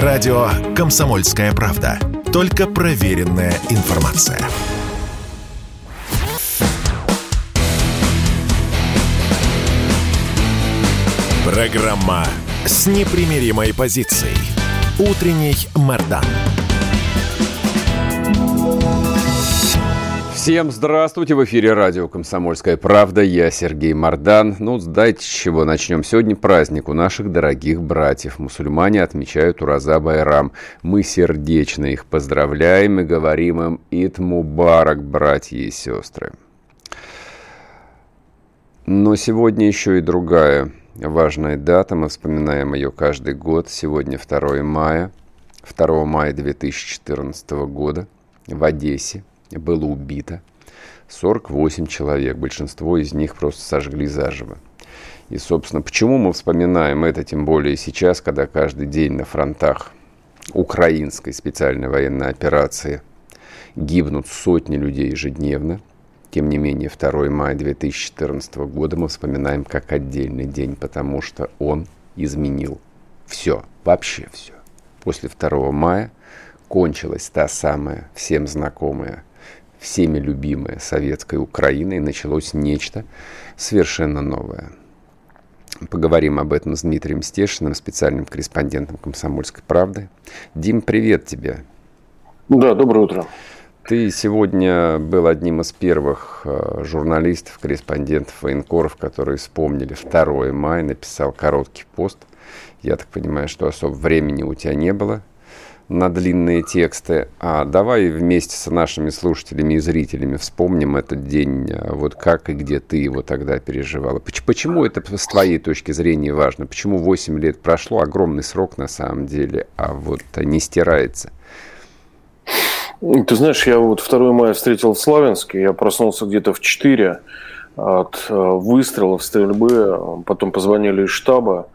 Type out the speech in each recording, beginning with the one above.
Радио «Комсомольская правда». Только проверенная информация. Программа с непримиримой позицией. Утренний Мордан. Всем здравствуйте! В эфире радио «Комсомольская правда». Я Сергей Мордан. Ну, дайте с чего начнем. Сегодня праздник у наших дорогих братьев. Мусульмане отмечают Ураза Байрам. Мы сердечно их поздравляем и говорим им «Ид Мубарак, братья и сестры». Но сегодня еще и другая важная дата. Мы вспоминаем ее каждый год. Сегодня 2 мая. 2 мая 2014 года в Одессе было убито 48 человек. Большинство из них просто сожгли заживо. И, собственно, почему мы вспоминаем это, тем более сейчас, когда каждый день на фронтах украинской специальной военной операции гибнут сотни людей ежедневно. Тем не менее, 2 мая 2014 года мы вспоминаем как отдельный день, потому что он изменил все, вообще все. После 2 мая кончилась та самая всем знакомая всеми любимая советской Украина, и началось нечто совершенно новое. Поговорим об этом с Дмитрием Стешиным, специальным корреспондентом «Комсомольской правды». Дим, привет тебе. Да, доброе утро. Ты сегодня был одним из первых э, журналистов, корреспондентов, военкоров, которые вспомнили 2 мая, написал короткий пост. Я так понимаю, что особо времени у тебя не было на длинные тексты. А давай вместе с нашими слушателями и зрителями вспомним этот день, а, вот как и где ты его тогда переживала. Почему это с твоей точки зрения важно? Почему 8 лет прошло, огромный срок на самом деле, а вот не стирается? Ты знаешь, я вот 2 мая встретил в Славянске, я проснулся где-то в 4 от э, выстрелов, стрельбы, потом позвонили из штаба,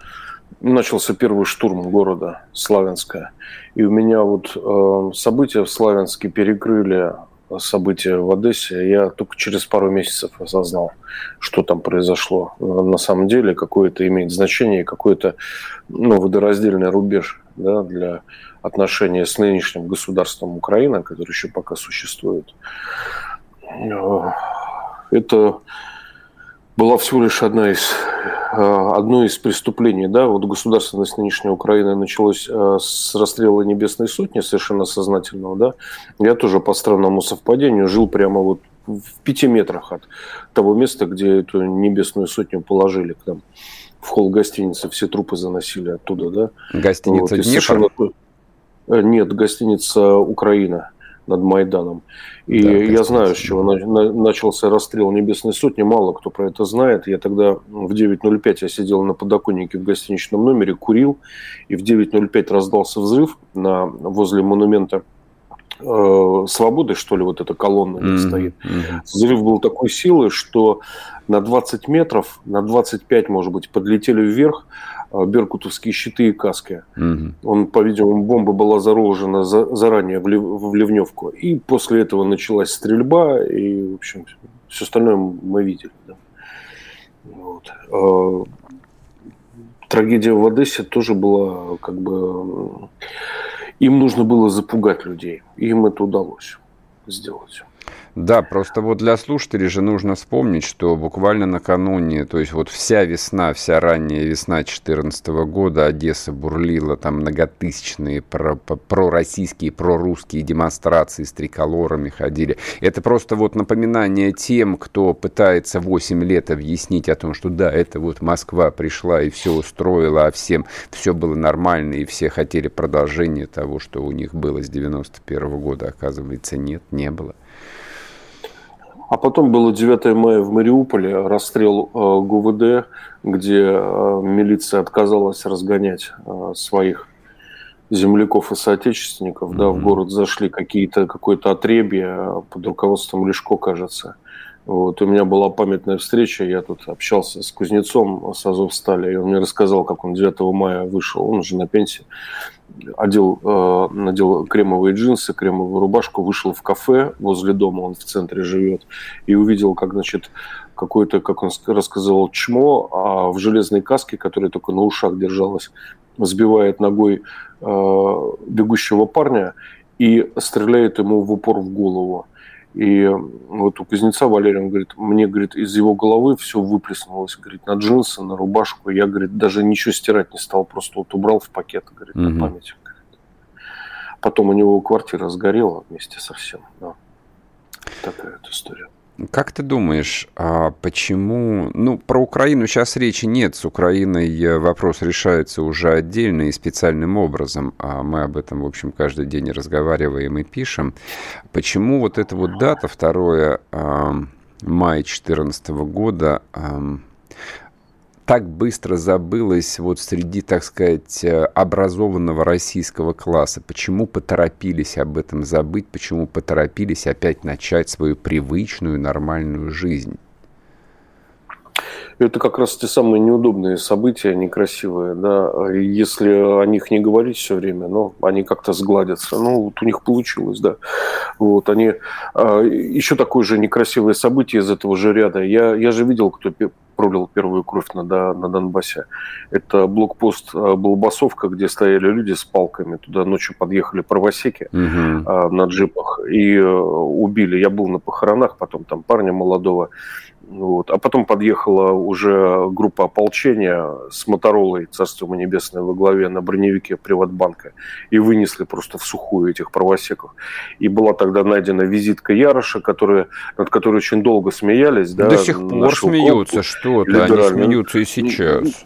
начался первый штурм города Славянска. И у меня вот э, события в Славянске перекрыли события в Одессе. Я только через пару месяцев осознал, что там произошло. На самом деле какое-то имеет значение, какой-то ну, водораздельный рубеж да, для отношения с нынешним государством Украины, который еще пока существует. Э, это была всего лишь одна из, э, одно из преступлений. Да? Вот государственность нынешней Украины началось э, с расстрела Небесной Сотни, совершенно сознательного. Да? Я тоже по странному совпадению жил прямо вот в пяти метрах от того места, где эту Небесную Сотню положили к нам. В холл гостиницы все трупы заносили оттуда. Да? Гостиница вот, Днепр? Совершенно... Э, нет, гостиница Украина над Майданом. И да, я знаю, с чего начался расстрел Небесной Сотни. Мало кто про это знает. Я тогда в 9.05 я сидел на подоконнике в гостиничном номере, курил. И в 9.05 раздался взрыв на, возле монумента э, свободы, что ли, вот эта колонна mm-hmm. стоит. Mm-hmm. Взрыв был такой силы, что на 20 метров, на 25, может быть, подлетели вверх а, беркутовские щиты и каски. Угу. Он, по-видимому, бомба была заложена за, заранее в, лив, в ливневку. И после этого началась стрельба, и, в общем, все остальное мы видели. Да. Вот. А, трагедия в Одессе тоже была как бы... Им нужно было запугать людей. Им это удалось сделать. Да, просто вот для слушателей же нужно вспомнить, что буквально накануне, то есть вот вся весна, вся ранняя весна 2014 года Одесса бурлила, там многотысячные про, пророссийские, прорусские демонстрации с триколорами ходили. Это просто вот напоминание тем, кто пытается 8 лет объяснить о том, что да, это вот Москва пришла и все устроила, а всем все было нормально, и все хотели продолжения того, что у них было с 91 года. Оказывается, нет, не было. А потом было 9 мая в Мариуполе, расстрел э, ГУВД, где э, милиция отказалась разгонять э, своих земляков и соотечественников. Mm-hmm. Да, в город зашли какие-то, какое-то отребье под руководством Лешко, кажется. Вот, у меня была памятная встреча, я тут общался с кузнецом с Азовстали, и он мне рассказал, как он 9 мая вышел, он уже на пенсии, одел, э, надел кремовые джинсы, кремовую рубашку, вышел в кафе возле дома, он в центре живет, и увидел, как, значит, какое-то, как он рассказывал, чмо, а в железной каске, которая только на ушах держалась, сбивает ногой бегущего парня и стреляет ему в упор в голову. И вот у кузнеца Валерий, он говорит, мне, говорит, из его головы все выплеснулось, говорит, на джинсы, на рубашку. Я, говорит, даже ничего стирать не стал, просто вот убрал в пакет, говорит, угу. на память. Потом у него квартира сгорела вместе со всем. Да. Такая вот история. Как ты думаешь, а почему... Ну, про Украину сейчас речи нет. С Украиной э, вопрос решается уже отдельно и специальным образом. А мы об этом, в общем, каждый день разговариваем и пишем. Почему вот эта вот дата, 2 а, мая 2014 года, так быстро забылось вот среди, так сказать, э, образованного российского класса? Почему поторопились об этом забыть? Почему поторопились опять начать свою привычную нормальную жизнь? Это как раз те самые неудобные события, некрасивые, да. Если о них не говорить все время, но они как-то сгладятся. Ну, вот у них получилось, да. Вот они... А, еще такое же некрасивое событие из этого же ряда. Я, я же видел, кто пролил первую кровь на, на Донбассе. Это блокпост а, Болбасовка, где стояли люди с палками. Туда ночью подъехали правосеки угу. на джипах и убили. Я был на похоронах, потом там парня молодого вот. А потом подъехала уже группа ополчения с Моторолой, царство ему небесное, во главе на броневике Приватбанка. И вынесли просто в сухую этих правосеков. И была тогда найдена визитка Яроша, которая, над которой очень долго смеялись. Да, До сих пор смеются, что-то. Они смеются и сейчас.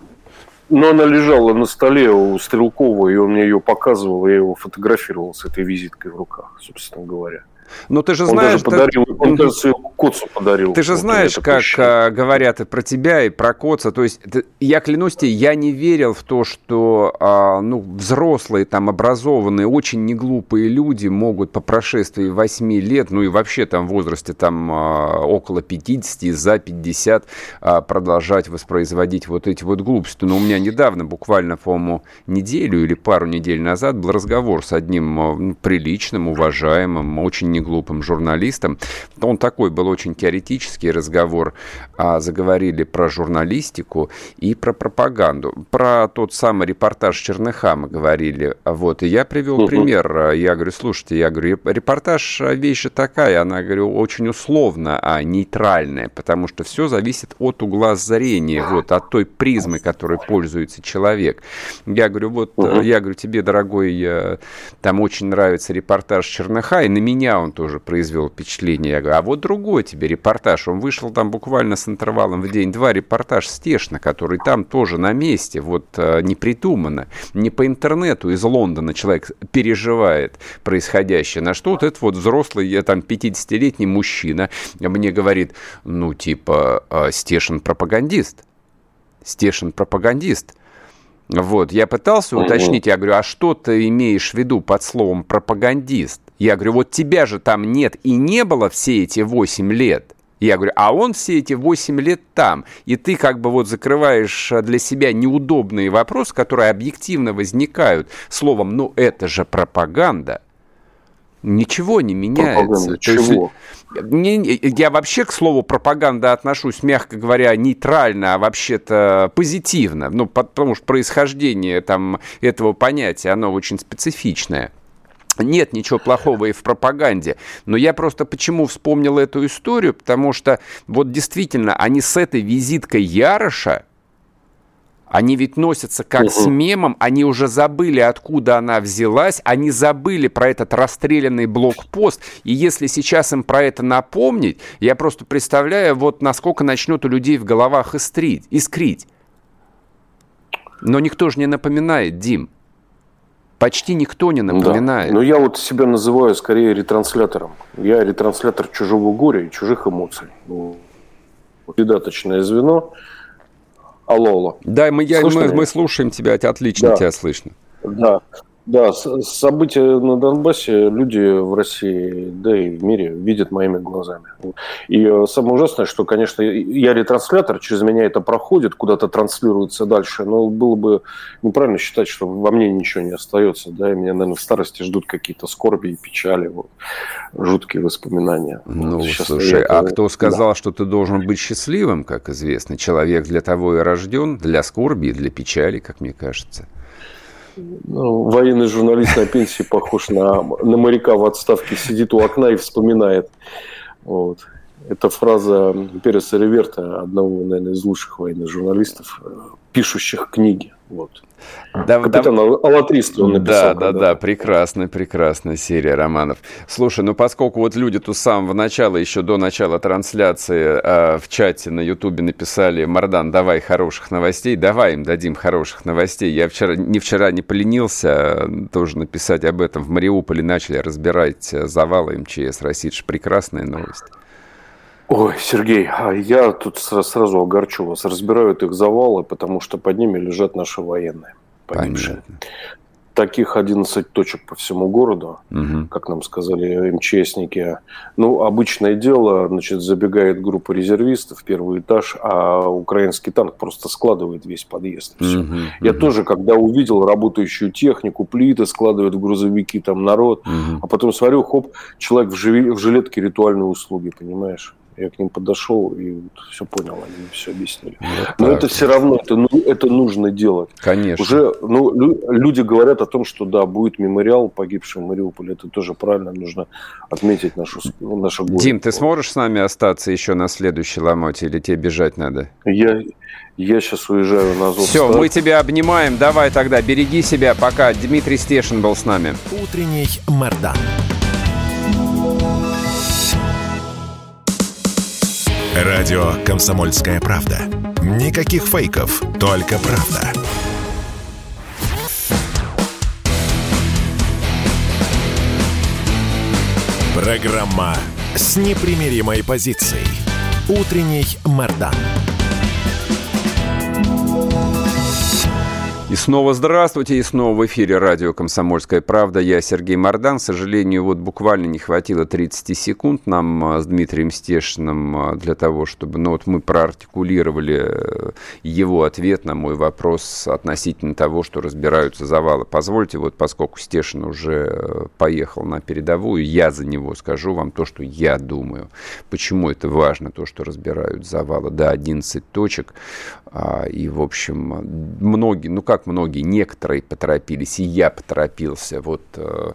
Но она лежала на столе у Стрелкова, и он мне ее показывал, я его фотографировал с этой визиткой в руках, собственно говоря. Но ты же он знаешь... Даже подарил, ты... Он даже свою коцу подарил. Ты же знаешь, как прощает. говорят и про тебя, и про коца. То есть, я клянусь тебе, я не верил в то, что а, ну, взрослые, там, образованные, очень неглупые люди могут по прошествии 8 лет, ну и вообще там в возрасте там а, около 50, за 50 а, продолжать воспроизводить вот эти вот глупости. Но у меня недавно, буквально, по-моему, неделю или пару недель назад был разговор с одним приличным, уважаемым, очень глупым журналистом. Он такой был очень теоретический разговор. А заговорили про журналистику и про пропаганду. Про тот самый репортаж Черныха мы говорили. Вот. И я привел угу. пример. Я говорю, слушайте, я говорю, репортаж вещь же такая, она, говорю, очень условно, а нейтральная, потому что все зависит от угла зрения, вот, от той призмы, которой пользуется человек. Я говорю, вот, угу. я говорю, тебе, дорогой, э, там очень нравится репортаж Черныха, и на меня он тоже произвел впечатление. Я говорю, а вот другой тебе репортаж. Он вышел там буквально с интервалом в день-два. Репортаж Стешна, который там тоже на месте. Вот э, не придумано. Не по интернету из Лондона человек переживает происходящее. На что вот этот вот взрослый, я там 50-летний мужчина мне говорит, ну типа э, Стешин пропагандист. Стешин пропагандист. Вот, я пытался уточнить, я говорю, а что ты имеешь в виду под словом пропагандист? Я говорю, вот тебя же там нет и не было все эти 8 лет. Я говорю, а он все эти 8 лет там. И ты как бы вот закрываешь для себя неудобные вопросы, которые объективно возникают. Словом, ну это же пропаганда. Ничего не меняется. Пропаганда чего? Есть, не, я вообще к слову пропаганда отношусь, мягко говоря, нейтрально, а вообще-то позитивно. Ну, потому что происхождение там, этого понятия, оно очень специфичное. Нет ничего плохого и в пропаганде. Но я просто почему вспомнил эту историю, потому что вот действительно они с этой визиткой Яроша, они ведь носятся как угу. с мемом, они уже забыли, откуда она взялась, они забыли про этот расстрелянный блокпост, и если сейчас им про это напомнить, я просто представляю, вот насколько начнет у людей в головах искрить. искрить. Но никто же не напоминает, Дим. Почти никто не напоминает. Да. Но я вот себя называю скорее ретранслятором. Я ретранслятор чужого горя и чужих эмоций. Ну, придаточное звено. Алло, алло. Да, мы, я, мы, мы слушаем тебя, отлично да. тебя слышно. Да. Да, события на Донбассе люди в России, да и в мире видят моими глазами. И э, самое ужасное, что, конечно, я ретранслятор, через меня это проходит, куда-то транслируется дальше, но было бы неправильно считать, что во мне ничего не остается, да, и меня, наверное, в старости ждут какие-то скорби и печали, вот, жуткие воспоминания. Ну, вот, слушай, это... а кто сказал, да. что ты должен быть счастливым, как известно? Человек для того и рожден, для скорби и для печали, как мне кажется. Ну, военный журналист на пенсии похож на, на моряка в отставке, сидит у окна и вспоминает. Вот. Это фраза Переса Реверта, одного, наверное, из лучших военных журналистов, э, пишущих книги. Вот. Да, Капитан да, Алатристый он написал. Да, да, да, прекрасная, прекрасная серия романов. Слушай, ну поскольку вот люди тут с самого начала, еще до начала трансляции э, в чате на Ютубе написали, Мардан, давай хороших новостей, давай им дадим хороших новостей. Я вчера, не вчера не поленился а, тоже написать об этом. В Мариуполе начали разбирать э, завалы МЧС России. Это же прекрасная новость. Ой, Сергей, а я тут сразу огорчу вас. Разбирают их завалы, потому что под ними лежат наши военные погибшие. Понятно. Таких 11 точек по всему городу, угу. как нам сказали МЧСники. Ну, обычное дело, значит, забегает группа резервистов в первый этаж, а украинский танк просто складывает весь подъезд. Угу, угу. Я тоже, когда увидел работающую технику, плиты складывают в грузовики, там народ, угу. а потом смотрю, хоп, человек в, жилетке ритуальной услуги, понимаешь? Я к ним подошел и вот все понял, они мне все объяснили. Вот Но это все равно, это, ну, это нужно делать. Конечно. Уже ну, люди говорят о том, что да, будет мемориал погибшим в Мариуполе. Это тоже правильно, нужно отметить нашу, нашу горе. Дим, ты сможешь с нами остаться еще на следующей ломоте или тебе бежать надо? Я, я сейчас уезжаю на Азов. Все, мы тебя обнимаем. Давай тогда, береги себя. Пока. Дмитрий Стешин был с нами. Утренний Мордан. Радио «Комсомольская правда». Никаких фейков, только правда. Программа с непримиримой позицией. Утренний Мордан. И снова здравствуйте, и снова в эфире радио «Комсомольская правда». Я Сергей Мордан. К сожалению, вот буквально не хватило 30 секунд нам а, с Дмитрием Стешиным а, для того, чтобы... Ну вот мы проартикулировали э, его ответ на мой вопрос относительно того, что разбираются завалы. Позвольте, вот поскольку Стешин уже э, поехал на передовую, я за него скажу вам то, что я думаю. Почему это важно, то, что разбирают завалы. Да, 11 точек. А, и, в общем, многие, ну как многие, некоторые поторопились, и я поторопился вот э,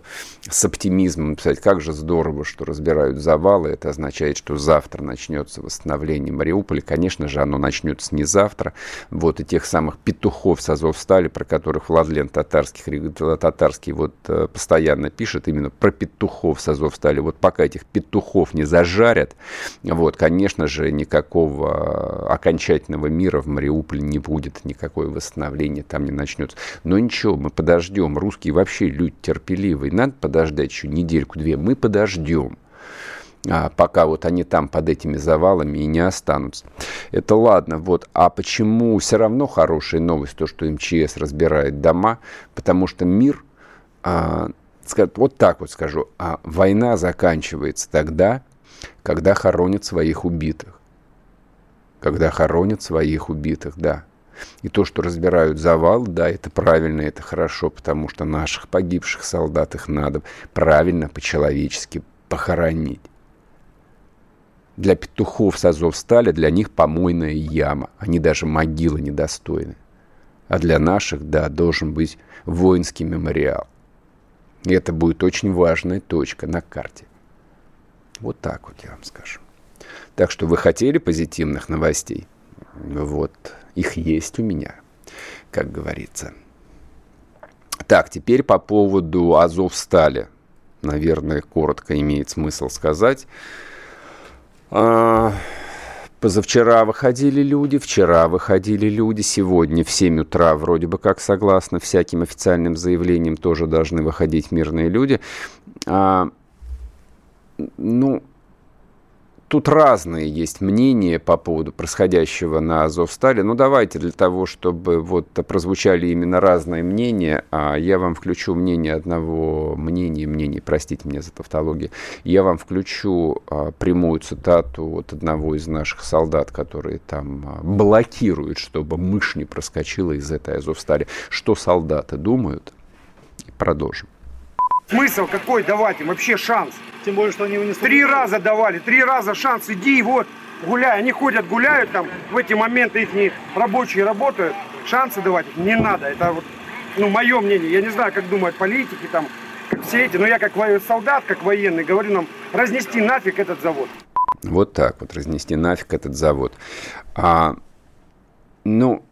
с оптимизмом писать, как же здорово, что разбирают завалы, это означает, что завтра начнется восстановление Мариуполя, конечно же, оно начнется не завтра, вот и тех самых петухов с Азовстали, про которых Владлен Татарских, Татарский вот э, постоянно пишет, именно про петухов с Азовстали, вот пока этих петухов не зажарят, вот, конечно же, никакого окончательного мира в Мариуполе не будет, никакое восстановление там не начнется. Но ничего, мы подождем. Русские вообще люди терпеливые. Надо подождать еще недельку-две. Мы подождем. А, пока вот они там под этими завалами и не останутся. Это ладно, вот. А почему все равно хорошая новость, то, что МЧС разбирает дома? Потому что мир, а, вот так вот скажу, а война заканчивается тогда, когда хоронят своих убитых когда хоронят своих убитых, да. И то, что разбирают завал, да, это правильно, это хорошо, потому что наших погибших солдат их надо правильно, по-человечески похоронить. Для петухов с Азовстали, для них помойная яма. Они даже могилы недостойны. А для наших, да, должен быть воинский мемориал. И это будет очень важная точка на карте. Вот так вот я вам скажу. Так что вы хотели позитивных новостей? Вот, их есть у меня, как говорится. Так, теперь по поводу Азовстали. Наверное, коротко имеет смысл сказать. А, позавчера выходили люди, вчера выходили люди, сегодня в 7 утра вроде бы как согласно всяким официальным заявлениям тоже должны выходить мирные люди. А, ну, Тут разные есть мнения по поводу происходящего на Азовстале. Ну, давайте для того, чтобы вот прозвучали именно разные мнения, а я вам включу мнение одного мнения, мнение, простите меня за тавтологию, я вам включу а, прямую цитату от одного из наших солдат, которые там а, блокируют, чтобы мышь не проскочила из этой Азовстали. Что солдаты думают? Продолжим. Смысл какой давать им вообще шанс? Тем более, что они его не Три раза давали, три раза шанс, иди, вот, гуляй. Они ходят, гуляют там, в эти моменты их рабочие работают. Шансы давать не надо. Это вот ну, мое мнение, я не знаю, как думают политики, там, как все эти, но я как солдат, как военный, говорю нам, разнести нафиг этот завод. Вот так вот, разнести нафиг этот завод. А, ну,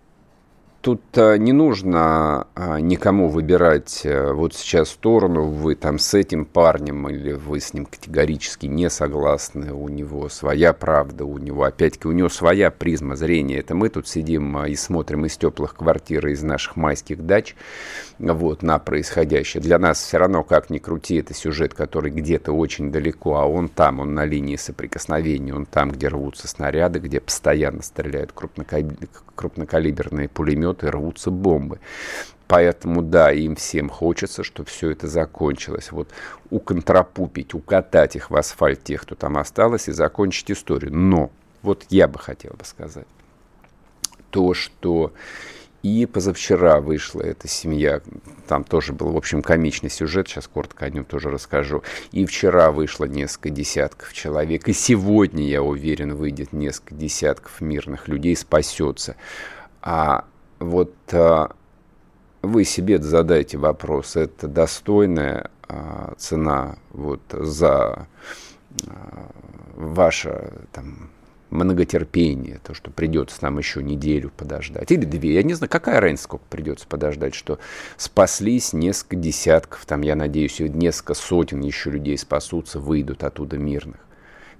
тут а, не нужно а, никому выбирать э, вот сейчас сторону, вы там с этим парнем или вы с ним категорически не согласны, у него своя правда, у него, опять-таки, у него своя призма зрения. Это мы тут сидим а, и смотрим из теплых квартир, из наших майских дач, вот, на происходящее. Для нас все равно, как ни крути, это сюжет, который где-то очень далеко, а он там, он на линии соприкосновения, он там, где рвутся снаряды, где постоянно стреляют крупнокалиберные пулеметы, и рвутся бомбы. Поэтому, да, им всем хочется, чтобы все это закончилось. Вот уконтрапупить, укатать их в асфальт тех, кто там осталось, и закончить историю. Но, вот я бы хотел бы сказать, то, что и позавчера вышла эта семья, там тоже был, в общем, комичный сюжет, сейчас коротко о нем тоже расскажу. И вчера вышло несколько десятков человек, и сегодня, я уверен, выйдет несколько десятков мирных людей, спасется. А вот а, вы себе задайте вопрос, это достойная а, цена вот за а, ваше там, многотерпение, то, что придется нам еще неделю подождать, или две, я не знаю, какая разница, сколько придется подождать, что спаслись несколько десятков, там, я надеюсь, несколько сотен еще людей спасутся, выйдут оттуда мирных,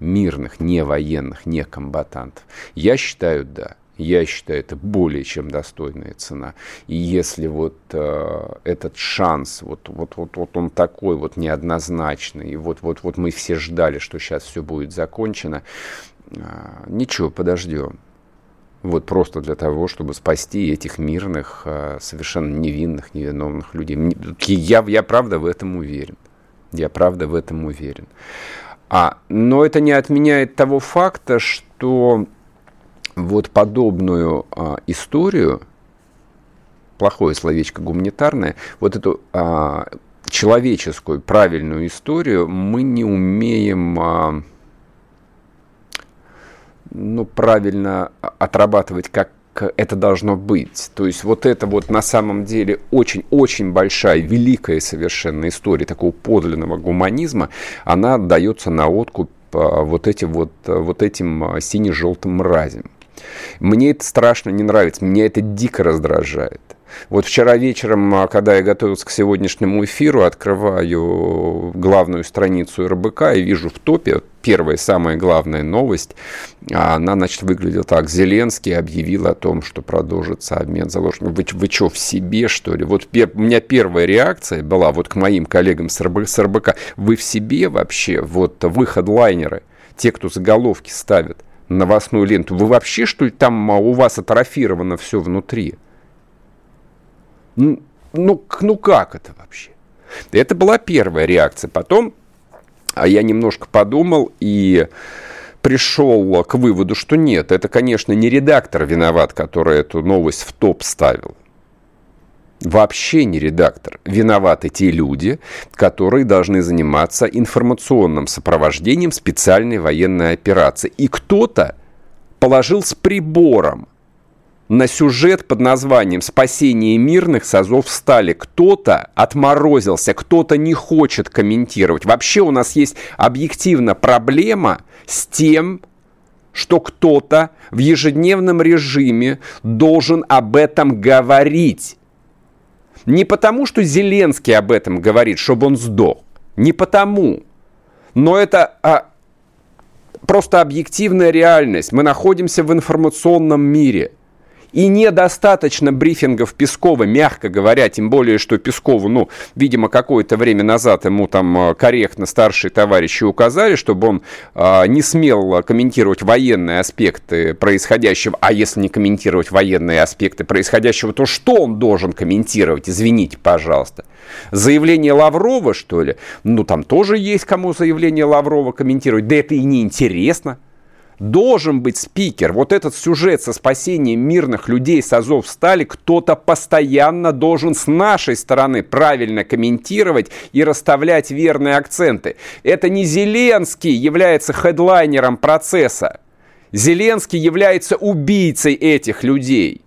мирных, не военных, не комбатантов. Я считаю, да. Я считаю, это более чем достойная цена. И если вот э, этот шанс, вот, вот, вот, вот он такой вот неоднозначный, и вот, вот, вот мы все ждали, что сейчас все будет закончено, э, ничего, подождем. Вот просто для того, чтобы спасти этих мирных, э, совершенно невинных, невиновных людей. Я, я правда в этом уверен. Я правда в этом уверен. А, но это не отменяет того факта, что вот подобную а, историю, плохое словечко гуманитарное, вот эту а, человеческую правильную историю мы не умеем а, ну, правильно отрабатывать как это должно быть. То есть вот это вот на самом деле очень-очень большая, великая совершенно история такого подлинного гуманизма, она дается на откуп а, вот, этим вот, вот этим а, сине-желтым мразям. Мне это страшно не нравится, меня это дико раздражает. Вот вчера вечером, а, когда я готовился к сегодняшнему эфиру, открываю главную страницу РБК и вижу в топе первая, самая главная новость. А она, значит, выглядела так. Зеленский объявил о том, что продолжится обмен заложников. Вы, вы что, в себе, что ли? Вот у меня первая реакция была вот к моим коллегам с, РБ, с РБК. Вы в себе вообще? Вот вы хедлайнеры, те, кто заголовки ставят – новостную ленту. Вы вообще, что ли, там а, у вас атрофировано все внутри? Ну, ну, как это вообще? Это была первая реакция. Потом а я немножко подумал и пришел к выводу, что нет, это, конечно, не редактор виноват, который эту новость в топ ставил вообще не редактор. Виноваты те люди, которые должны заниматься информационным сопровождением специальной военной операции. И кто-то положил с прибором на сюжет под названием «Спасение мирных с Азов стали». Кто-то отморозился, кто-то не хочет комментировать. Вообще у нас есть объективно проблема с тем, что кто-то в ежедневном режиме должен об этом говорить. Не потому, что Зеленский об этом говорит, чтобы он сдох. Не потому. Но это а, просто объективная реальность. Мы находимся в информационном мире – и недостаточно брифингов Пескова, мягко говоря, тем более, что Пескову, ну, видимо, какое-то время назад ему там э, корректно старшие товарищи указали, чтобы он э, не смел комментировать военные аспекты происходящего, а если не комментировать военные аспекты происходящего, то что он должен комментировать? Извините, пожалуйста. Заявление Лаврова, что ли? Ну, там тоже есть кому заявление Лаврова комментировать. Да это и не интересно должен быть спикер. Вот этот сюжет со спасением мирных людей с Азов стали кто-то постоянно должен с нашей стороны правильно комментировать и расставлять верные акценты. Это не Зеленский является хедлайнером процесса. Зеленский является убийцей этих людей.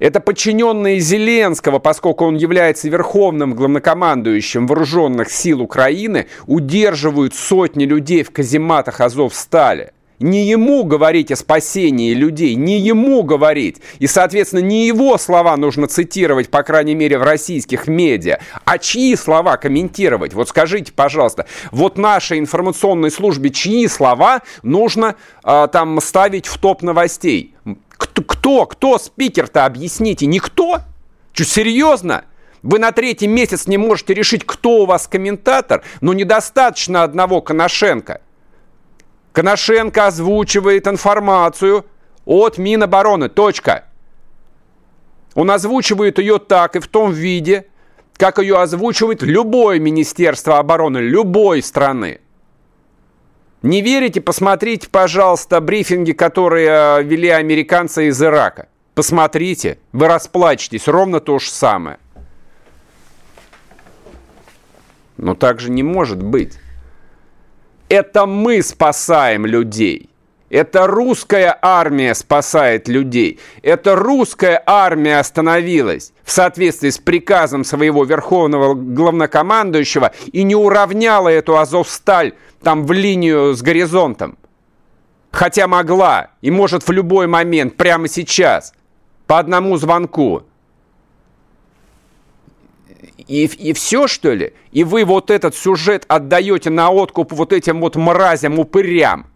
Это подчиненные Зеленского, поскольку он является верховным главнокомандующим вооруженных сил Украины, удерживают сотни людей в казематах Азов-Стали. Не ему говорить о спасении людей, не ему говорить. И, соответственно, не его слова нужно цитировать, по крайней мере, в российских медиа, а чьи слова комментировать. Вот скажите, пожалуйста, вот нашей информационной службе чьи слова нужно э, там ставить в топ новостей? Кто, кто, кто спикер-то, объясните, никто? Что, серьезно? Вы на третий месяц не можете решить, кто у вас комментатор, но недостаточно одного Коношенко. Коношенко озвучивает информацию от Минобороны. Точка. Он озвучивает ее так и в том виде, как ее озвучивает любое Министерство обороны любой страны. Не верите? Посмотрите, пожалуйста, брифинги, которые э, вели американцы из Ирака. Посмотрите, вы расплачетесь, ровно то же самое. Но так же не может быть. Это мы спасаем людей. Это русская армия спасает людей. Это русская армия остановилась в соответствии с приказом своего верховного главнокомандующего и не уравняла эту Азовсталь там в линию с горизонтом. Хотя могла и может в любой момент, прямо сейчас, по одному звонку. И, и все, что ли? И вы вот этот сюжет отдаете на откуп вот этим вот мразям-упырям,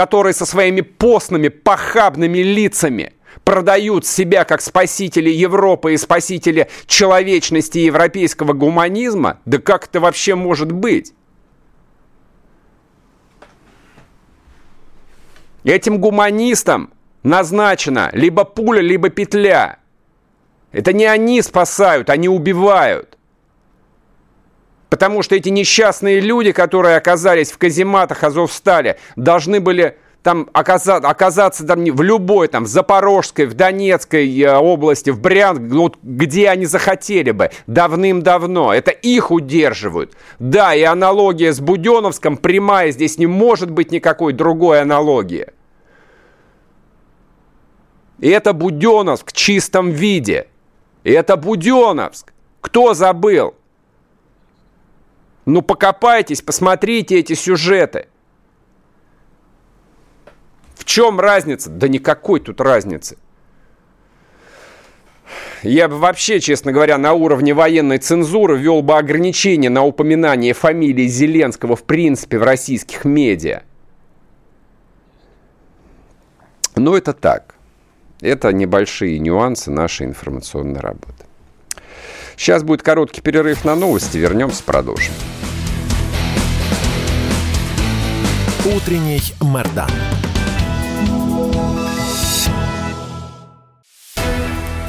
которые со своими постными, похабными лицами продают себя как спасители Европы и спасители человечности европейского гуманизма? Да как это вообще может быть? Этим гуманистам назначена либо пуля, либо петля. Это не они спасают, они убивают. Потому что эти несчастные люди, которые оказались в казематах Азовстали, должны были там оказаться, оказаться там в любой, там, в Запорожской, в Донецкой э, области, в Брянск, вот, где они захотели бы, давным-давно. Это их удерживают. Да, и аналогия с Буденовском прямая, здесь не может быть никакой другой аналогии. И это Буденовск в чистом виде. И это Буденовск. Кто забыл? Ну, покопайтесь, посмотрите эти сюжеты. В чем разница? Да никакой тут разницы. Я бы вообще, честно говоря, на уровне военной цензуры ввел бы ограничения на упоминание фамилии Зеленского в принципе в российских медиа. Но это так. Это небольшие нюансы нашей информационной работы. Сейчас будет короткий перерыв на новости. Вернемся, продолжим. Утренний Мордан.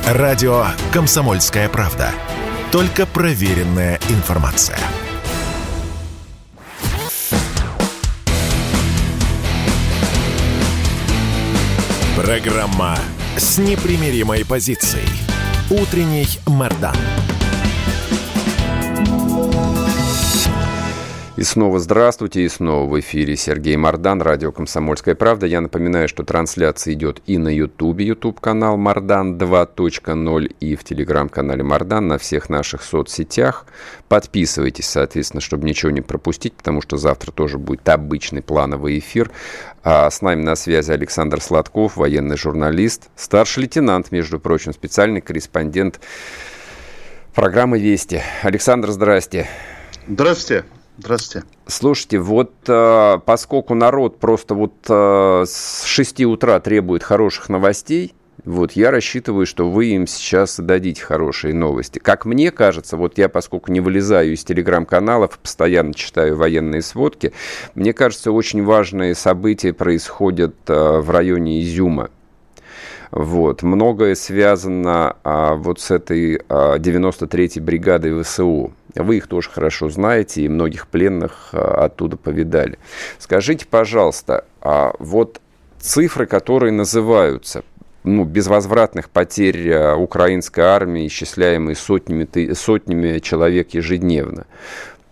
Радио «Комсомольская правда». Только проверенная информация. Программа с непримиримой позицией. Утренний Мордан. И снова здравствуйте, и снова в эфире Сергей Мордан, радио «Комсомольская правда». Я напоминаю, что трансляция идет и на Ютубе, Ютуб-канал Мордан 2.0, и в Телеграм-канале Мордан, на всех наших соцсетях. Подписывайтесь, соответственно, чтобы ничего не пропустить, потому что завтра тоже будет обычный плановый эфир. А с нами на связи Александр Сладков, военный журналист, старший лейтенант, между прочим, специальный корреспондент программы «Вести». Александр, здрасте. Здравствуйте. Здравствуйте. Слушайте, вот э, поскольку народ просто вот э, с 6 утра требует хороших новостей, вот я рассчитываю, что вы им сейчас дадите хорошие новости. Как мне кажется, вот я, поскольку не вылезаю из телеграм-каналов, постоянно читаю военные сводки, мне кажется, очень важные события происходят э, в районе Изюма. Вот. Многое связано а, вот с этой а, 93-й бригадой ВСУ. Вы их тоже хорошо знаете, и многих пленных а, оттуда повидали. Скажите, пожалуйста, а вот цифры, которые называются, ну, безвозвратных потерь а, украинской армии, исчисляемые сотнями, сотнями человек ежедневно,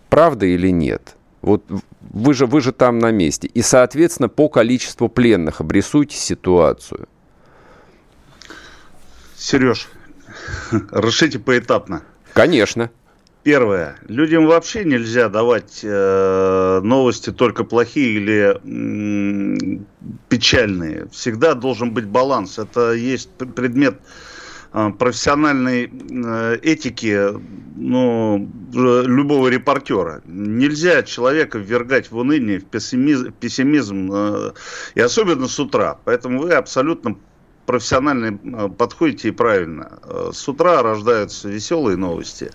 правда или нет? Вот вы же, вы же там на месте. И, соответственно, по количеству пленных обрисуйте ситуацию – Сереж, решите поэтапно. Конечно. Первое. Людям вообще нельзя давать э, новости только плохие или м, печальные. Всегда должен быть баланс. Это есть предмет э, профессиональной э, этики ну, любого репортера. Нельзя человека ввергать в уныние, в пессимизм, пессимизм э, и особенно с утра. Поэтому вы абсолютно профессионально э, подходите и правильно. Э, с утра рождаются веселые новости,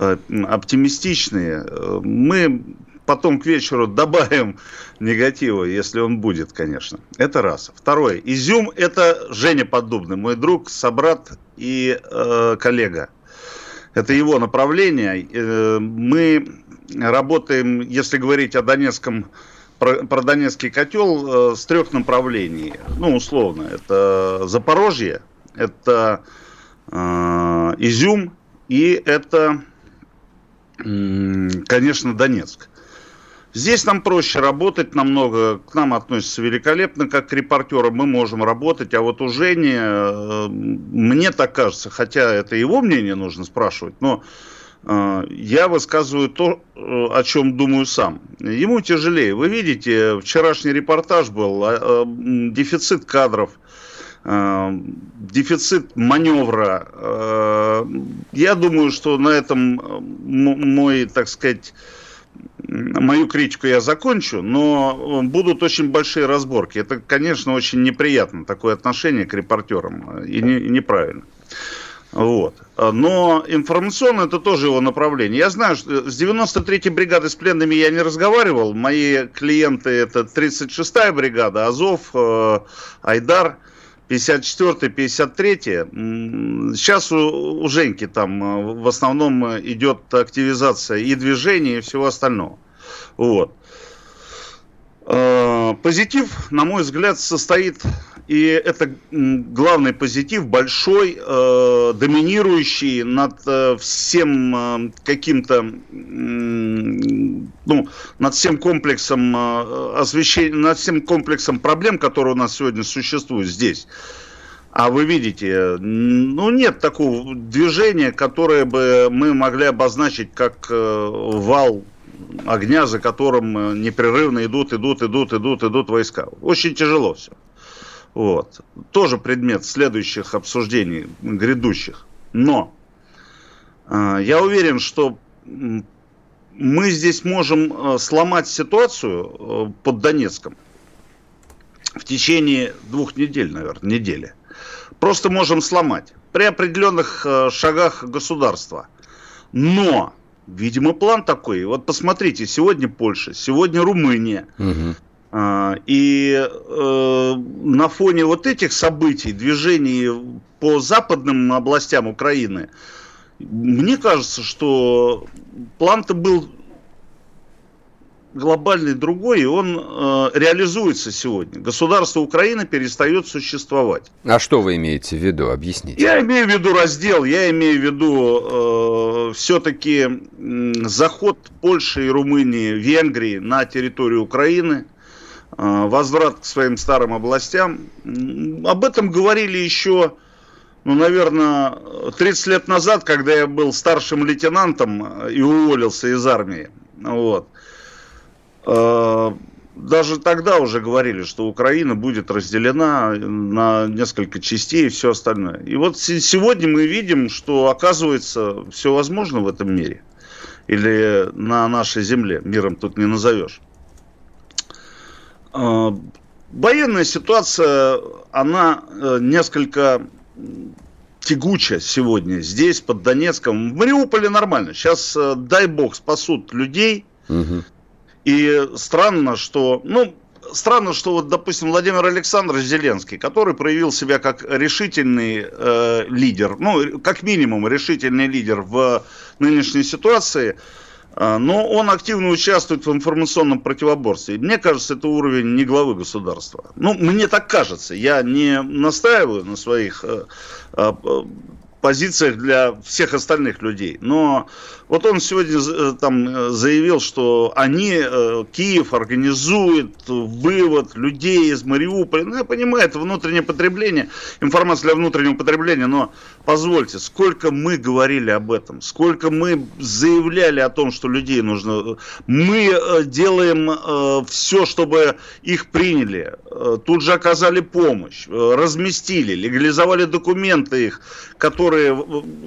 э, оптимистичные. Мы потом к вечеру добавим негатива, если он будет, конечно. Это раз. Второе. Изюм – это Женя Поддубный, мой друг, собрат и э, коллега. Это его направление. Мы работаем, если говорить о Донецком про, про Донецкий котел э, с трех направлений. Ну, условно, это Запорожье, это э, Изюм и это, э, конечно, Донецк. Здесь нам проще работать намного, к нам относятся великолепно, как к репортерам, мы можем работать, а вот у Жени, э, мне так кажется, хотя это его мнение нужно спрашивать, но а, я высказываю то, э, о чем думаю сам. Ему тяжелее. Вы видите, вчерашний репортаж был, а, а, дефицит кадров, дефицит маневра. Я думаю, что на этом мой, так сказать, мою критику я закончу, но будут очень большие разборки. Это, конечно, очень неприятно, такое отношение к репортерам, и, не, и неправильно. Вот. Но информационно это тоже его направление. Я знаю, что с 93-й бригадой с пленными я не разговаривал. Мои клиенты это 36-я бригада, Азов, э, Айдар, 54-й, 53-й. Сейчас у, у Женьки там э, в основном идет активизация и движения, и всего остального. Вот. Э, позитив, на мой взгляд, состоит и это главный позитив, большой, э, доминирующий над э, всем э, каким-то, э, ну, над всем комплексом э, освещения, над всем комплексом проблем, которые у нас сегодня существуют здесь. А вы видите, ну нет такого движения, которое бы мы могли обозначить как э, вал огня, за которым э, непрерывно идут, идут, идут, идут, идут войска. Очень тяжело все. Вот. Тоже предмет следующих обсуждений, грядущих. Но э, я уверен, что мы здесь можем э, сломать ситуацию э, под Донецком в течение двух недель, наверное, недели. Просто можем сломать при определенных э, шагах государства. Но, видимо, план такой. Вот посмотрите, сегодня Польша, сегодня Румыния. Угу. А, и э, на фоне вот этих событий, движений по западным областям Украины, мне кажется, что план-то был глобальный другой, и он э, реализуется сегодня. Государство Украины перестает существовать. А что вы имеете в виду? Объясните. Я имею в виду раздел, я имею в виду э, все-таки э, заход Польши и Румынии, Венгрии на территорию Украины – возврат к своим старым областям. Об этом говорили еще, ну, наверное, 30 лет назад, когда я был старшим лейтенантом и уволился из армии. Вот. Э, даже тогда уже говорили, что Украина будет разделена на несколько частей и все остальное. И вот сегодня мы видим, что оказывается все возможно в этом мире. Или на нашей земле. Миром тут не назовешь. А, военная ситуация, она э, несколько тягуча сегодня здесь, под Донецком. В Мариуполе нормально. Сейчас, э, дай бог, спасут людей. Угу. И странно, что... Ну, странно, что вот, допустим, Владимир Александрович Зеленский, который проявил себя как решительный э, лидер, ну, как минимум решительный лидер в нынешней ситуации, а, но он активно участвует в информационном противоборстве. Мне кажется, это уровень не главы государства. Ну, мне так кажется. Я не настаиваю на своих э, а, позициях для всех остальных людей. Но вот он сегодня э, там э, заявил, что они, э, Киев, организует вывод людей из Мариуполя. Ну, я понимаю, это внутреннее потребление, информация для внутреннего потребления, но позвольте, сколько мы говорили об этом, сколько мы заявляли о том, что людей нужно... Мы делаем все, чтобы их приняли, тут же оказали помощь, разместили, легализовали документы их, которые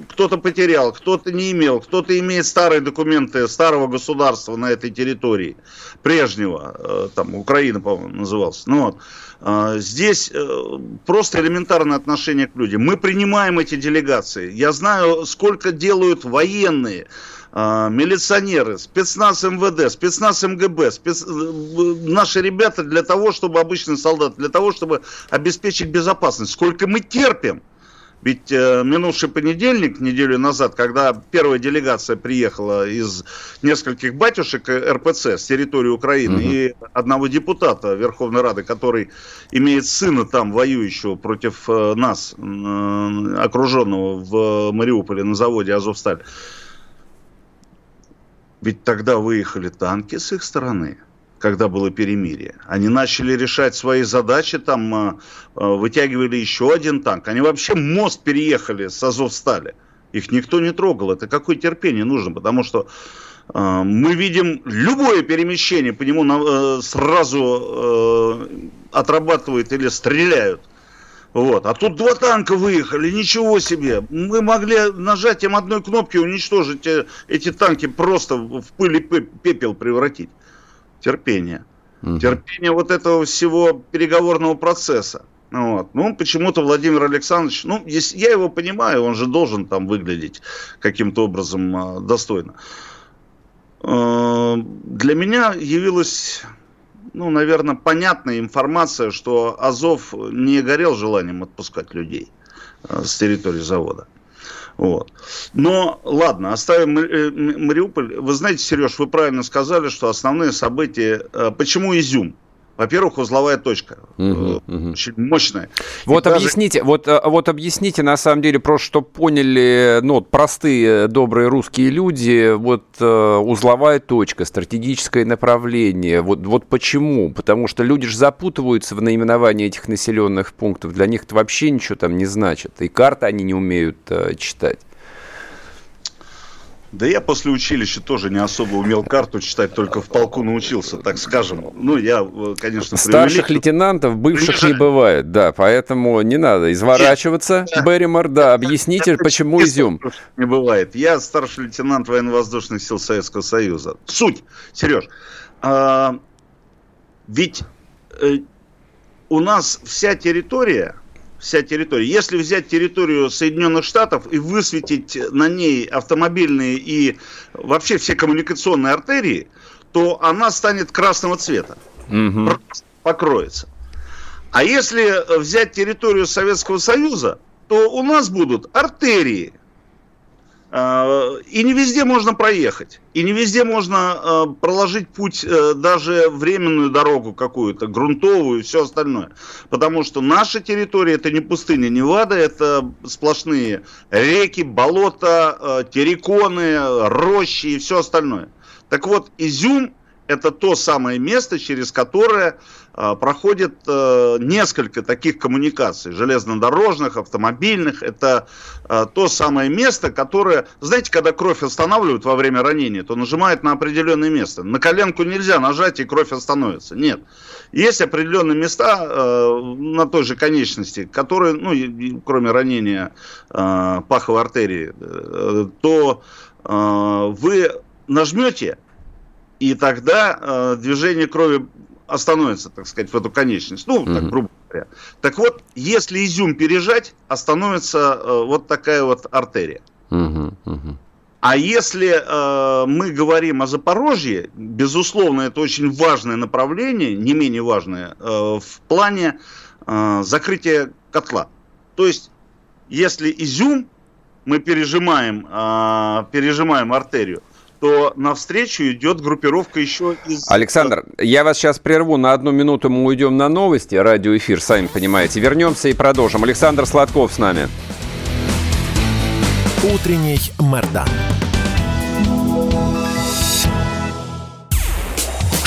кто-то потерял, кто-то не имел, кто-то имеет старые документы старого государства на этой территории, прежнего, э, там, Украина, по-моему, назывался. Ну, вот. А, здесь э, просто элементарное отношение к людям. Мы принимаем эти делегации. Я знаю, сколько делают военные, милиционеры, спецназ МВД, спецназ МГБ, спец... Э, наши ребята для того, чтобы обычный солдат, для того, чтобы обеспечить безопасность. Сколько мы терпим – ведь э, минувший понедельник, неделю назад, когда первая делегация приехала из нескольких батюшек РПЦ с территории Украины угу. и одного депутата Верховной Рады, который имеет сына там, воюющего против э, нас, э, окруженного в Мариуполе на заводе Азовсталь, ведь тогда выехали танки с их стороны когда было перемирие. Они начали решать свои задачи, там а, а, вытягивали еще один танк. Они вообще мост переехали с Азовстали. Их никто не трогал. Это какое терпение нужно, потому что э, мы видим любое перемещение, по нему э, сразу э, отрабатывают или стреляют. Вот. А тут два танка выехали, ничего себе. Мы могли нажатием одной кнопки уничтожить эти танки, просто в пыль и пепел превратить терпение. Угу. Терпение вот этого всего переговорного процесса. Вот. Ну, почему-то Владимир Александрович, ну, если, я его понимаю, он же должен там выглядеть каким-то образом э, достойно. Э, для меня явилась, ну, наверное, понятная информация, что Азов не горел желанием отпускать людей э, с территории завода. Вот. Но ладно, оставим э, Мариуполь. Вы знаете, Сереж, вы правильно сказали, что основные события... Э, почему Изюм? Во-первых, узловая точка. Угу, Очень мощная. Вот И объясните, даже... вот, вот объясните, на самом деле, просто чтобы поняли, ну, простые, добрые русские люди, вот узловая точка, стратегическое направление, вот, вот почему? Потому что люди же запутываются в наименовании этих населенных пунктов, для них это вообще ничего там не значит, и карты они не умеют читать. Да я после училища тоже не особо умел карту читать, только в полку научился, так скажем. Ну, я, э, конечно, Старших лейтенантов бывших не бывает, да, поэтому не надо изворачиваться, Берримор, да, объясните, почему изюм. Не бывает. Я старший лейтенант военно-воздушных сил Советского Союза. Суть, Сереж, а, ведь э, у нас вся территория вся территория. Если взять территорию Соединенных Штатов и высветить на ней автомобильные и вообще все коммуникационные артерии, то она станет красного цвета. Угу. Покроется. А если взять территорию Советского Союза, то у нас будут артерии, и не везде можно проехать. И не везде можно а, проложить путь, э, даже временную дорогу какую-то, грунтовую и все остальное. Потому что наша территория это не пустыня Невада, это сплошные реки, болота, э, терриконы, рощи и все остальное. Так вот, Изюм это то самое место, через которое а, проходит э, несколько таких коммуникаций, железнодорожных, автомобильных. Это а, то самое место, которое, знаете, когда кровь останавливают во время ранения, то нажимают на определенное место. На коленку нельзя нажать, и кровь остановится. Нет. Есть определенные места э, на той же конечности, которые, ну, кроме ранения э, паховой артерии, то вы нажмете, и тогда движение крови остановится, так сказать, в эту конечность. Ну, так грубо говоря. Так вот, если изюм пережать, остановится э, вот такая вот артерия. А если э, мы говорим о Запорожье, безусловно, это очень важное направление, не менее важное, э, в плане э, закрытия котла. То есть, если изюм мы пережимаем, э, пережимаем артерию, то навстречу идет группировка еще из... Александр, я вас сейчас прерву на одну минуту, мы уйдем на новости, радиоэфир, сами понимаете. Вернемся и продолжим. Александр Сладков с нами. Утренний Мордан.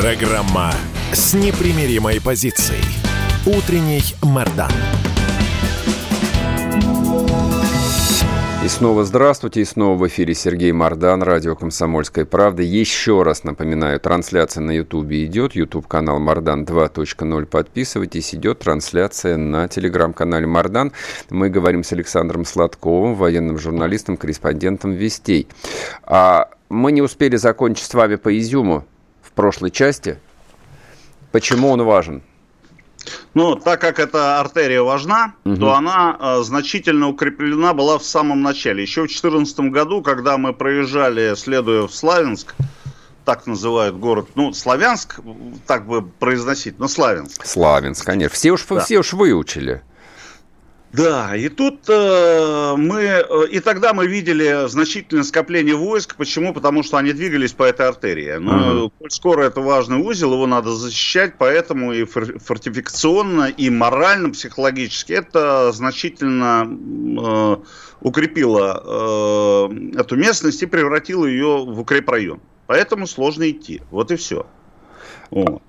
Программа с непримиримой позицией. Утренний Мордан. И снова здравствуйте, и снова в эфире Сергей Мордан, радио «Комсомольская правда». Еще раз напоминаю, трансляция на Ютубе идет, Ютуб-канал Мордан 2.0, подписывайтесь, идет трансляция на телеграм-канале Мордан. Мы говорим с Александром Сладковым, военным журналистом, корреспондентом «Вестей». А мы не успели закончить с вами по Изюму прошлой части. Почему он важен? Ну, так как эта артерия важна, угу. то она э, значительно укреплена была в самом начале. Еще в 2014 году, когда мы проезжали, следуя в Славянск, так называют город, ну, Славянск, так бы произносить, но Славянск. Славянск, конечно. Все уж, да. все уж выучили. Да, и тут э, мы, э, и тогда мы видели значительное скопление войск. Почему? Потому что они двигались по этой артерии. Но uh-huh. скоро это важный узел, его надо защищать, поэтому и фортификационно, и морально, психологически это значительно э, укрепило э, эту местность и превратило ее в укрепрайон. Поэтому сложно идти. Вот и все. Вот.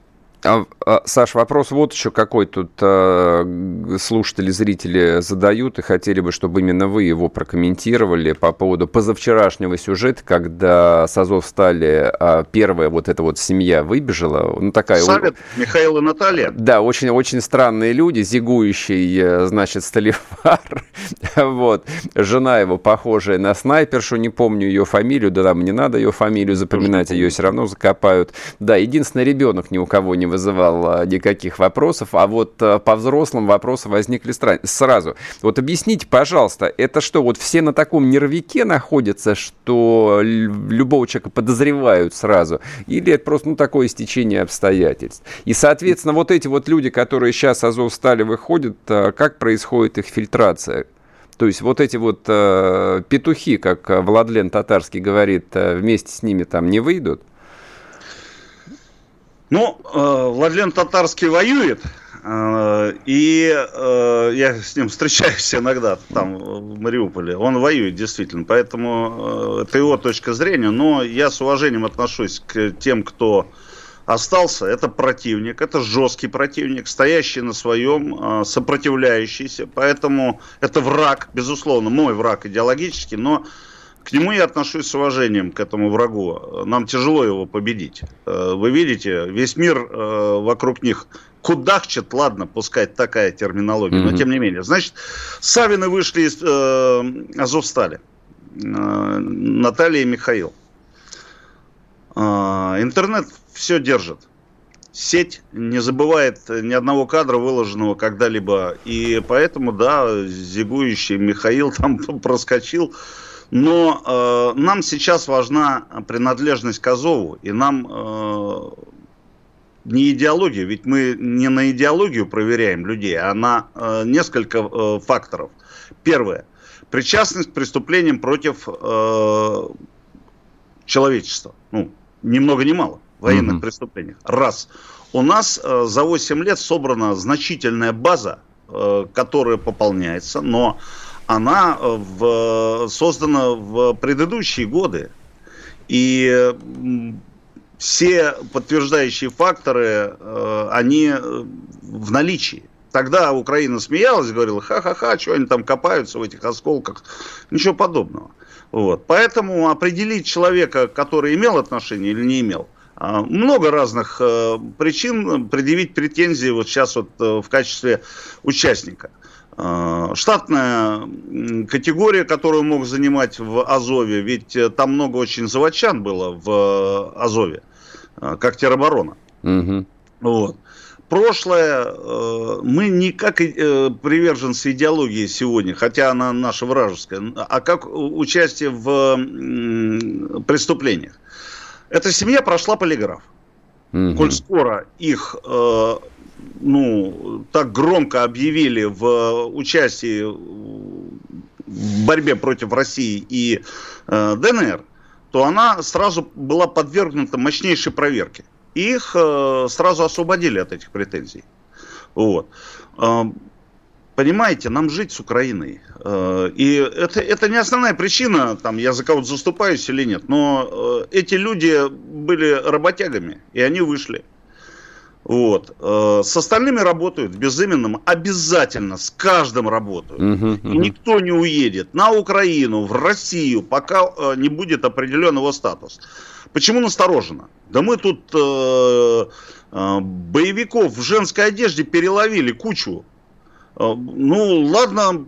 А, а, Саш, вопрос вот еще какой тут э, слушатели, зрители задают и хотели бы, чтобы именно вы его прокомментировали по поводу позавчерашнего сюжета, когда с Азов стали э, первая вот эта вот семья выбежала. Ну, такая... Савет, Михаил и Наталья. Да, очень, очень странные люди, зигующий, значит, Столивар. вот. Жена его похожая на снайпершу, не помню ее фамилию, да там не надо ее фамилию запоминать, ее все равно закопают. Да, единственный ребенок ни у кого не вызывал а, никаких вопросов, а вот а, по взрослым вопросы возникли сразу. Вот объясните, пожалуйста, это что, вот все на таком нервике находятся, что любого человека подозревают сразу? Или это просто ну, такое стечение обстоятельств? И, соответственно, вот эти вот люди, которые сейчас Азов стали выходят, а, как происходит их фильтрация? То есть вот эти вот э, петухи, как Владлен Татарский говорит, вместе с ними там не выйдут? Ну, э, Владлен Татарский воюет, э, и э, я с ним встречаюсь иногда там в Мариуполе. Он воюет действительно, поэтому это его точка зрения. Но я с уважением отношусь к тем, кто остался. Это противник, это жесткий противник, стоящий на своем, сопротивляющийся. Поэтому это враг, безусловно, мой враг идеологический, но к нему я отношусь с уважением, к этому врагу. Нам тяжело его победить. Э, вы видите, весь мир э, вокруг них кудахчет, ладно, пускай такая терминология, mm-hmm. но тем не менее. Значит, Савины вышли из э, Азовстали. Э, Наталья и Михаил. Э, интернет все держит. Сеть не забывает ни одного кадра, выложенного когда-либо. И поэтому, да, зигующий Михаил там проскочил. Но э, нам сейчас важна принадлежность к Азову, и нам э, не идеология, ведь мы не на идеологию проверяем людей, а на э, несколько э, факторов. Первое. Причастность к преступлениям против э, человечества. Ну, ни много ни мало военных mm-hmm. преступлениях. Раз. У нас э, за 8 лет собрана значительная база, э, которая пополняется, но она э, в, создана в предыдущие годы. И все подтверждающие факторы, э, они э, в наличии. Тогда Украина смеялась, говорила, ха-ха-ха, что они там копаются в этих осколках. Ничего подобного. Вот. Поэтому определить человека, который имел отношение или не имел, много разных причин предъявить претензии вот сейчас вот в качестве участника. Э, штатная категория, которую мог занимать в Азове, ведь э, там много очень заводчан было в э, Азове, как тероборона. Угу. Вот. прошлое, мы не как приверженцы идеологии сегодня, хотя она наша вражеская, а как участие в преступлениях. Эта семья прошла полиграф. Угу. Коль скоро их ну, так громко объявили в участии в борьбе против России и ДНР, то она сразу была подвергнута мощнейшей проверке их э, сразу освободили от этих претензий. Вот. Э, понимаете, нам жить с Украиной. Э, и это, это не основная причина, там, я за кого-то заступаюсь или нет, но эти люди были работягами, и они вышли. Вот. С остальными работают, безыменным обязательно, с каждым работают. Uh-huh, uh-huh. И никто не уедет на Украину, в Россию, пока не будет определенного статуса. Почему настороженно? Да мы тут э, э, боевиков в женской одежде переловили кучу. Э, ну, ладно,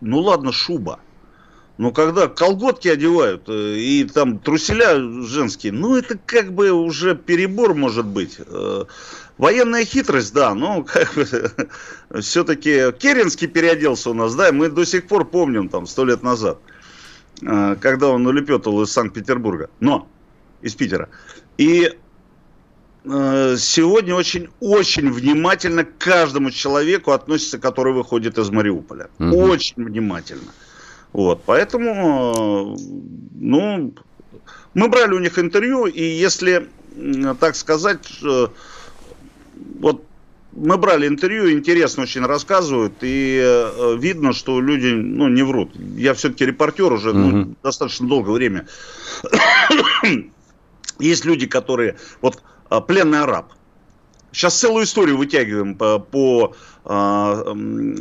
ну ладно, шуба. Но когда колготки одевают э, и там труселя женские, ну это как бы уже перебор может быть. Э, военная хитрость, да, но как бы все-таки Керенский переоделся у нас, да, мы до сих пор помним там сто лет назад. Э, когда он улепетывал из Санкт-Петербурга, но из Питера. И сегодня очень-очень внимательно к каждому человеку относится, который выходит из Мариуполя. Угу. Очень внимательно. Вот, поэтому, э, ну, мы брали у них интервью, и если, так сказать, вот мы брали интервью, интересно очень рассказывают, и э, видно, что люди ну, не врут. Я все-таки репортер уже ну, достаточно долгое время. Есть люди, которые... Вот э, пленный араб. Сейчас целую историю вытягиваем по, по э,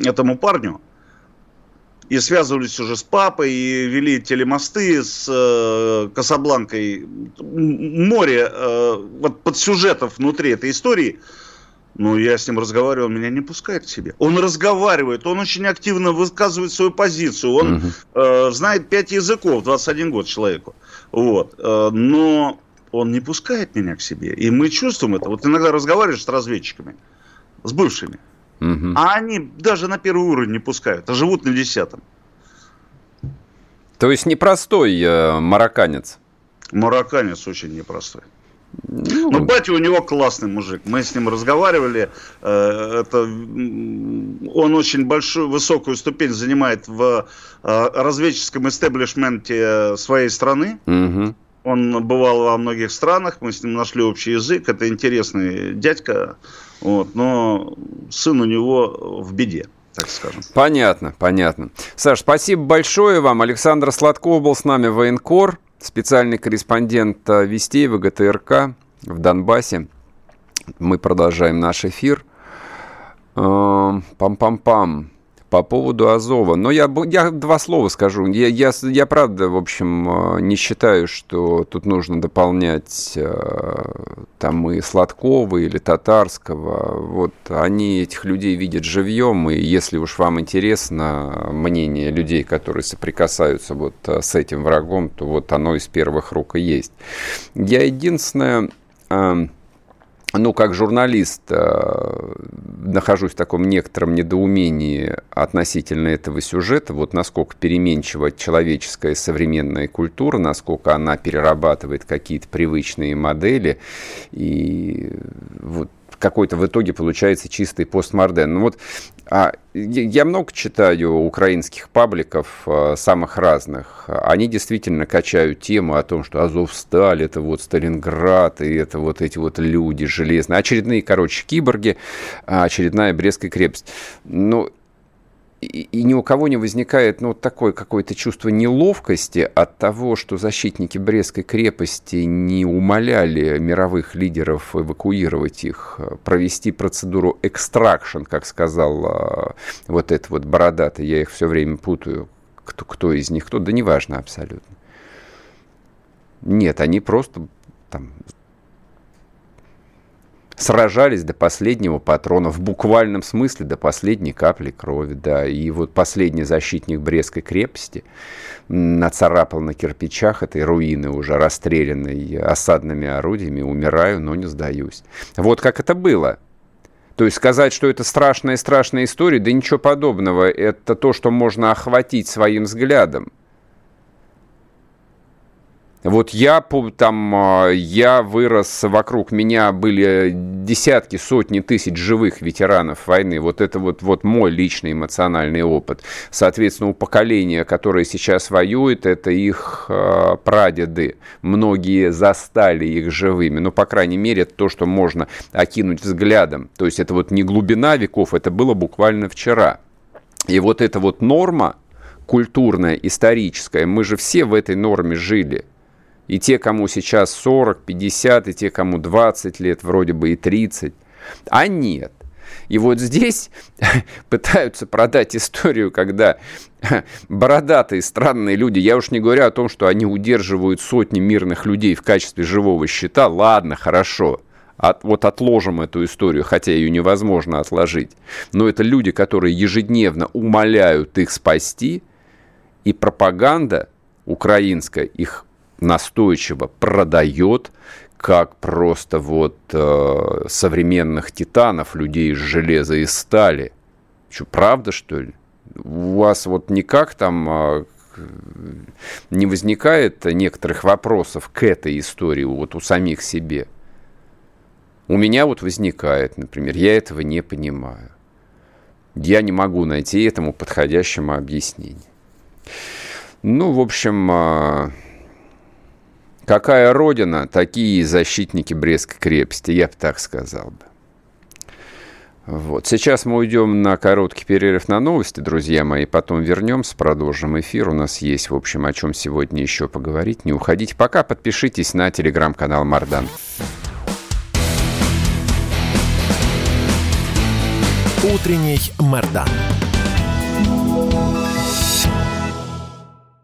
этому парню. И связывались уже с папой, и вели телемосты с э, Касабланкой. Море э, вот под сюжетов внутри этой истории – ну, я с ним разговаривал, он меня не пускает к себе. Он разговаривает, он очень активно высказывает свою позицию. Он угу. э, знает пять языков, 21 год человеку. Вот. Э, но он не пускает меня к себе. И мы чувствуем это. Вот иногда разговариваешь с разведчиками, с бывшими. Угу. А они даже на первый уровень не пускают, а живут на десятом. То есть непростой э, марокканец? Марокканец очень непростой. Ну, Но батя у него классный мужик. Мы с ним разговаривали. Э, это, он очень большую, высокую ступень занимает в э, разведческом истеблишменте своей страны. Угу. Он бывал во многих странах, мы с ним нашли общий язык. Это интересный дядька, вот, но сын у него в беде так скажем. Понятно, понятно. Саш, спасибо большое вам. Александр Сладков был с нами, военкор специальный корреспондент э, Вестей ВГТРК в Донбассе. Мы продолжаем наш эфир. Эм, пам-пам-пам по поводу Азова. Но я, я два слова скажу. Я, я, я правда, в общем, э, не считаю, что тут нужно дополнять э, там и Сладкова или Татарского. Вот они этих людей видят живьем, и если уж вам интересно мнение людей, которые соприкасаются вот э, с этим врагом, то вот оно из первых рук и есть. Я единственное ну, как журналист, э, нахожусь в таком некотором недоумении относительно этого сюжета, вот насколько переменчива человеческая современная культура, насколько она перерабатывает какие-то привычные модели, и вот какой-то в итоге получается чистый постмодерн. Ну вот а, я много читаю украинских пабликов а, самых разных. Они действительно качают тему о том, что Азовсталь это вот Сталинград, и это вот эти вот люди железные. Очередные, короче, киборги, а, очередная Брестская крепость. Ну, и, и ни у кого не возникает ну, такое какое-то чувство неловкости от того, что защитники Брестской крепости не умоляли мировых лидеров эвакуировать их, провести процедуру экстракшн, как сказал а, вот этот вот бородатый, я их все время путаю, кто, кто из них кто, да неважно абсолютно. Нет, они просто там сражались до последнего патрона, в буквальном смысле до последней капли крови, да. И вот последний защитник Брестской крепости нацарапал на кирпичах этой руины уже расстрелянной осадными орудиями, умираю, но не сдаюсь. Вот как это было. То есть сказать, что это страшная-страшная история, да ничего подобного. Это то, что можно охватить своим взглядом. Вот я там, а, я вырос, вокруг меня были десятки, сотни тысяч живых ветеранов войны. Вот это вот, вот мой личный эмоциональный опыт. Соответственно, у поколения, которое сейчас воюет, это их э, прадеды. Многие застали их живыми. Ну, по крайней мере, это то, что можно окинуть взглядом. То есть это вот не глубина веков, это было буквально вчера. И вот эта вот норма культурная, историческая, мы же все в этой норме жили – и те, кому сейчас 40, 50, и те, кому 20 лет, вроде бы и 30. А нет. И вот здесь пытаются продать историю, когда бородатые странные люди, я уж не говорю о том, что они удерживают сотни мирных людей в качестве живого щита, ладно, хорошо, от, вот отложим эту историю, хотя ее невозможно отложить. Но это люди, которые ежедневно умоляют их спасти, и пропаганда украинская их настойчиво продает как просто вот э, современных титанов, людей из железа и стали. Что, правда, что ли? У вас вот никак там э, не возникает некоторых вопросов к этой истории вот у самих себе? У меня вот возникает, например, я этого не понимаю. Я не могу найти этому подходящему объяснение. Ну, в общем, э, Какая родина, такие защитники Брестской крепости, я бы так сказал бы. Вот. Сейчас мы уйдем на короткий перерыв на новости, друзья мои, потом вернемся, продолжим эфир. У нас есть, в общем, о чем сегодня еще поговорить. Не уходите пока, подпишитесь на телеграм-канал Мардан. Утренний Мардан.